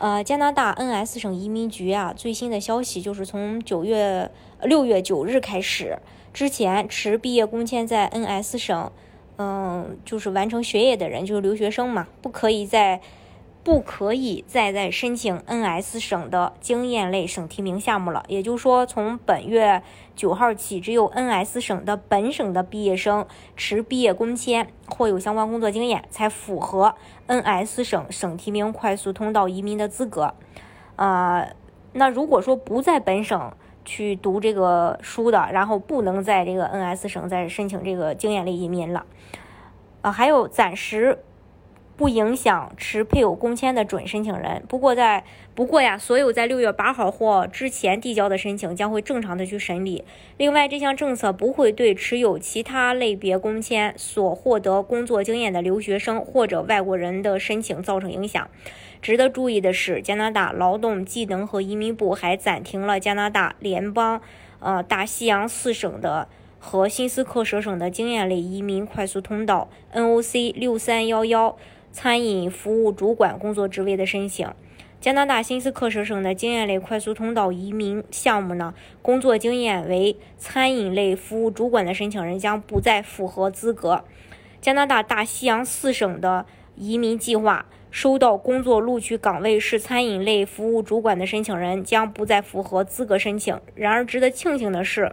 呃，加拿大 N.S 省移民局啊，最新的消息就是从九月六月九日开始，之前持毕业工签在 N.S 省，嗯，就是完成学业的人，就是留学生嘛，不可以在。不可以再在申请 N.S 省的经验类省提名项目了。也就是说，从本月九号起，只有 N.S 省的本省的毕业生持毕业工签或有相关工作经验，才符合 N.S 省省提名快速通道移民的资格。啊，那如果说不在本省去读这个书的，然后不能在这个 N.S 省再申请这个经验类移民了。啊，还有暂时。不影响持配偶工签的准申请人。不过在不过呀，所有在六月八号或之前递交的申请将会正常的去审理。另外，这项政策不会对持有其他类别工签所获得工作经验的留学生或者外国人的申请造成影响。值得注意的是，加拿大劳动技能和移民部还暂停了加拿大联邦呃大西洋四省的和新斯克舍省的经验类移民快速通道 NOC 六三幺幺。餐饮服务主管工作职位的申请，加拿大新斯克舍省的经验类快速通道移民项目呢？工作经验为餐饮类服务主管的申请人将不再符合资格。加拿大大西洋四省的移民计划收到工作录取岗位是餐饮类服务主管的申请人将不再符合资格申请。然而，值得庆幸的是。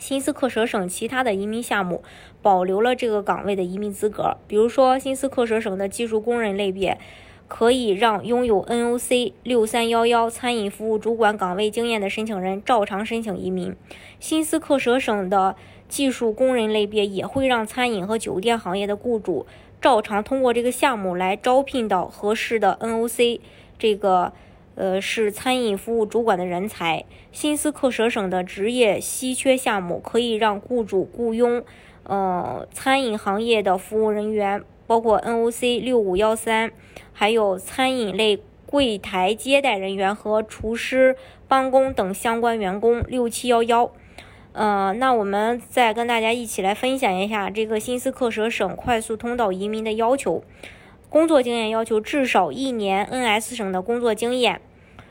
新斯克舍省其他的移民项目保留了这个岗位的移民资格，比如说新斯克舍省的技术工人类别，可以让拥有 NOC 六三幺幺餐饮服务主管岗位经验的申请人照常申请移民。新斯克舍省的技术工人类别也会让餐饮和酒店行业的雇主照常通过这个项目来招聘到合适的 NOC 这个。呃，是餐饮服务主管的人才。新斯克舍省的职业稀缺项目可以让雇主雇佣，呃，餐饮行业的服务人员，包括 NOC 六五幺三，还有餐饮类柜台接待人员和厨师、帮工等相关员工六七幺幺。呃，那我们再跟大家一起来分享一下这个新斯克舍省快速通道移民的要求。工作经验要求至少一年 NS 省的工作经验。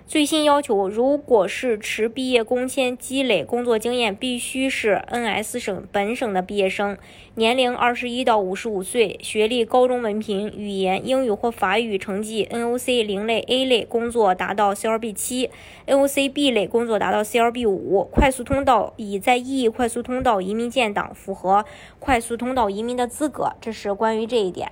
最新要求，如果是持毕业工签积累工作经验，必须是 N.S 省本省的毕业生，年龄二十一到五十五岁，学历高中文凭，语言英语或法语成绩 N.O.C 零类 A 类工作达到 C.L.B 七，N.O.C B 类工作达到 C.L.B 五，快速通道已在 E 快速通道移民建档，符合快速通道移民的资格。这是关于这一点。